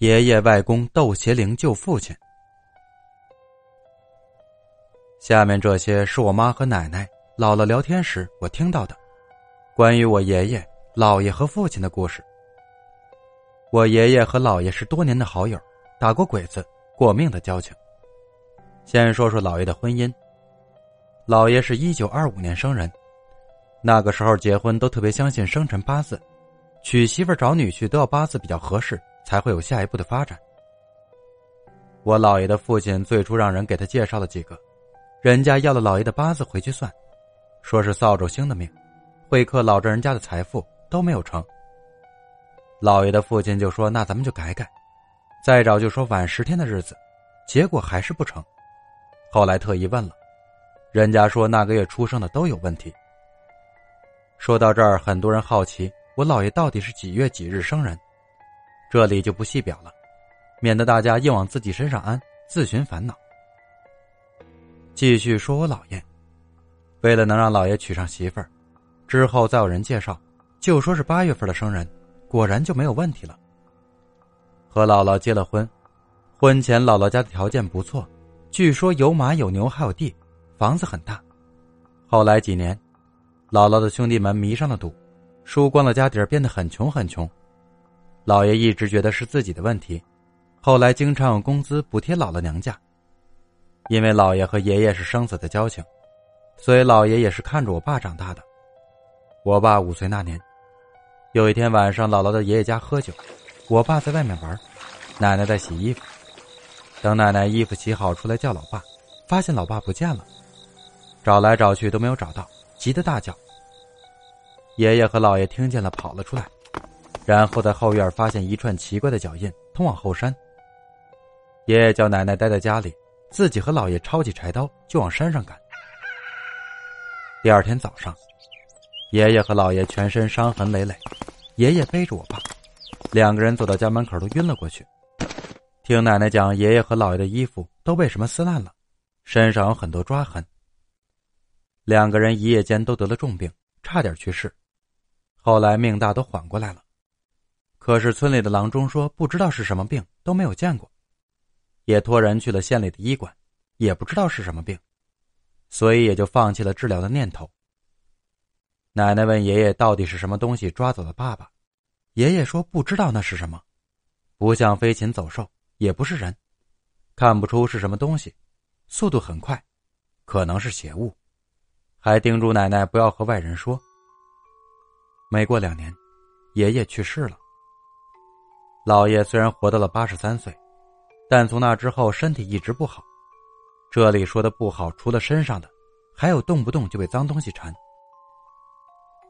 爷爷外公斗邪灵救父亲。下面这些是我妈和奶奶、姥姥聊天时我听到的，关于我爷爷、姥爷和父亲的故事。我爷爷和姥爷是多年的好友，打过鬼子、过命的交情。先说说姥爷的婚姻。姥爷是一九二五年生人，那个时候结婚都特别相信生辰八字，娶媳妇找女婿都要八字比较合适，才会有下一步的发展。我姥爷的父亲最初让人给他介绍了几个，人家要了姥爷的八字回去算，说是扫帚星的命，会克老丈人家的财富，都没有成。姥爷的父亲就说：“那咱们就改改，再找就说晚十天的日子，结果还是不成。后来特意问了。”人家说那个月出生的都有问题。说到这儿，很多人好奇我姥爷到底是几月几日生人，这里就不细表了，免得大家硬往自己身上安，自寻烦恼。继续说我姥爷，为了能让姥爷娶上媳妇儿，之后再有人介绍，就说是八月份的生人，果然就没有问题了。和姥姥结了婚，婚前姥姥家的条件不错，据说有马有牛还有地。房子很大，后来几年，姥姥的兄弟们迷上了赌，输光了家底儿，变得很穷很穷。姥爷一直觉得是自己的问题，后来经常用工资补贴姥姥娘家。因为姥爷和爷爷是生死的交情，所以姥爷也是看着我爸长大的。我爸五岁那年，有一天晚上，姥姥的爷爷家喝酒，我爸在外面玩，奶奶在洗衣服。等奶奶衣服洗好出来叫老爸，发现老爸不见了。找来找去都没有找到，急得大叫。爷爷和姥爷听见了，跑了出来，然后在后院发现一串奇怪的脚印，通往后山。爷爷叫奶奶待在家里，自己和姥爷抄起柴刀就往山上赶。第二天早上，爷爷和姥爷全身伤痕累累，爷爷背着我爸，两个人走到家门口都晕了过去。听奶奶讲，爷爷和姥爷的衣服都被什么撕烂了，身上有很多抓痕。两个人一夜间都得了重病，差点去世，后来命大都缓过来了。可是村里的郎中说不知道是什么病，都没有见过，也托人去了县里的医馆，也不知道是什么病，所以也就放弃了治疗的念头。奶奶问爷爷到底是什么东西抓走了爸爸，爷爷说不知道那是什么，不像飞禽走兽，也不是人，看不出是什么东西，速度很快，可能是邪物。还叮嘱奶奶不要和外人说。没过两年，爷爷去世了。姥爷虽然活到了八十三岁，但从那之后身体一直不好。这里说的不好，除了身上的，还有动不动就被脏东西缠。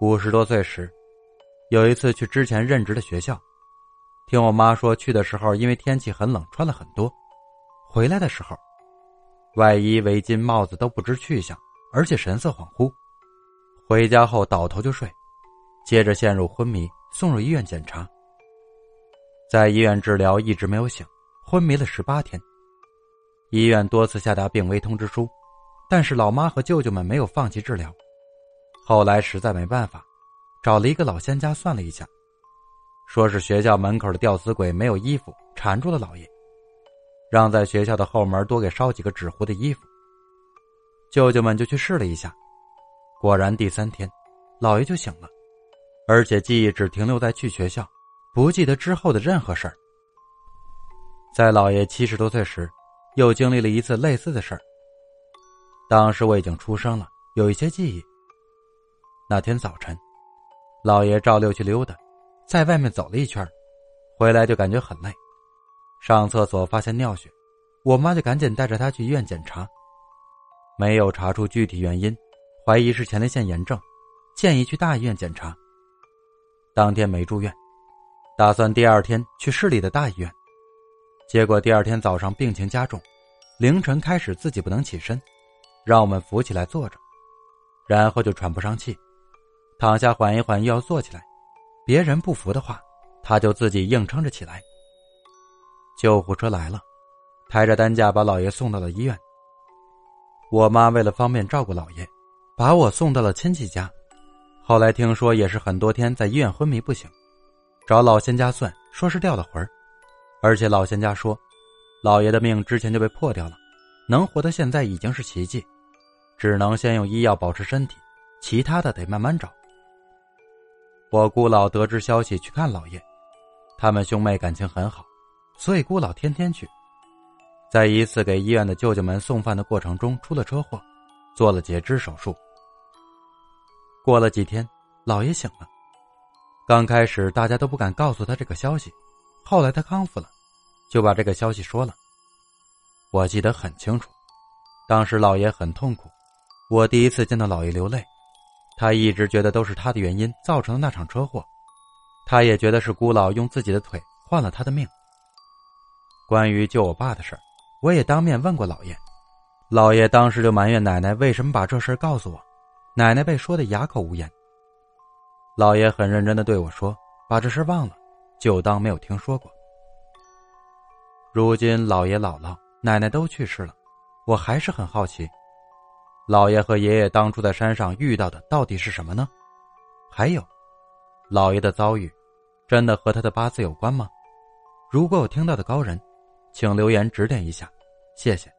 五十多岁时，有一次去之前任职的学校，听我妈说去的时候因为天气很冷，穿了很多，回来的时候，外衣、围巾、帽子都不知去向。而且神色恍惚，回家后倒头就睡，接着陷入昏迷，送入医院检查。在医院治疗一直没有醒，昏迷了十八天。医院多次下达病危通知书，但是老妈和舅舅们没有放弃治疗。后来实在没办法，找了一个老仙家算了一下，说是学校门口的吊死鬼没有衣服缠住了老爷，让在学校的后门多给烧几个纸糊的衣服。舅舅们就去试了一下，果然第三天，老爷就醒了，而且记忆只停留在去学校，不记得之后的任何事儿。在老爷七十多岁时，又经历了一次类似的事儿。当时我已经出生了，有一些记忆。那天早晨，老爷照例去溜达，在外面走了一圈，回来就感觉很累，上厕所发现尿血，我妈就赶紧带着他去医院检查。没有查出具体原因，怀疑是前列腺炎症，建议去大医院检查。当天没住院，打算第二天去市里的大医院。结果第二天早上病情加重，凌晨开始自己不能起身，让我们扶起来坐着，然后就喘不上气，躺下缓一缓又要坐起来，别人不服的话，他就自己硬撑着起来。救护车来了，抬着担架把老爷送到了医院。我妈为了方便照顾老爷，把我送到了亲戚家。后来听说也是很多天在医院昏迷不醒，找老仙家算，说是掉了魂儿。而且老仙家说，老爷的命之前就被破掉了，能活到现在已经是奇迹，只能先用医药保持身体，其他的得慢慢找。我姑老得知消息去看老爷，他们兄妹感情很好，所以姑老天天去。在一次给医院的舅舅们送饭的过程中出了车祸，做了截肢手术。过了几天，老爷醒了。刚开始大家都不敢告诉他这个消息，后来他康复了，就把这个消息说了。我记得很清楚，当时老爷很痛苦，我第一次见到老爷流泪。他一直觉得都是他的原因造成的那场车祸，他也觉得是孤老用自己的腿换了他的命。关于救我爸的事儿。我也当面问过老爷，老爷当时就埋怨奶奶为什么把这事告诉我，奶奶被说的哑口无言。老爷很认真的对我说：“把这事忘了，就当没有听说过。”如今老爷姥姥、奶奶都去世了，我还是很好奇，老爷和爷爷当初在山上遇到的到底是什么呢？还有，老爷的遭遇，真的和他的八字有关吗？如果有听到的高人。请留言指点一下，谢谢。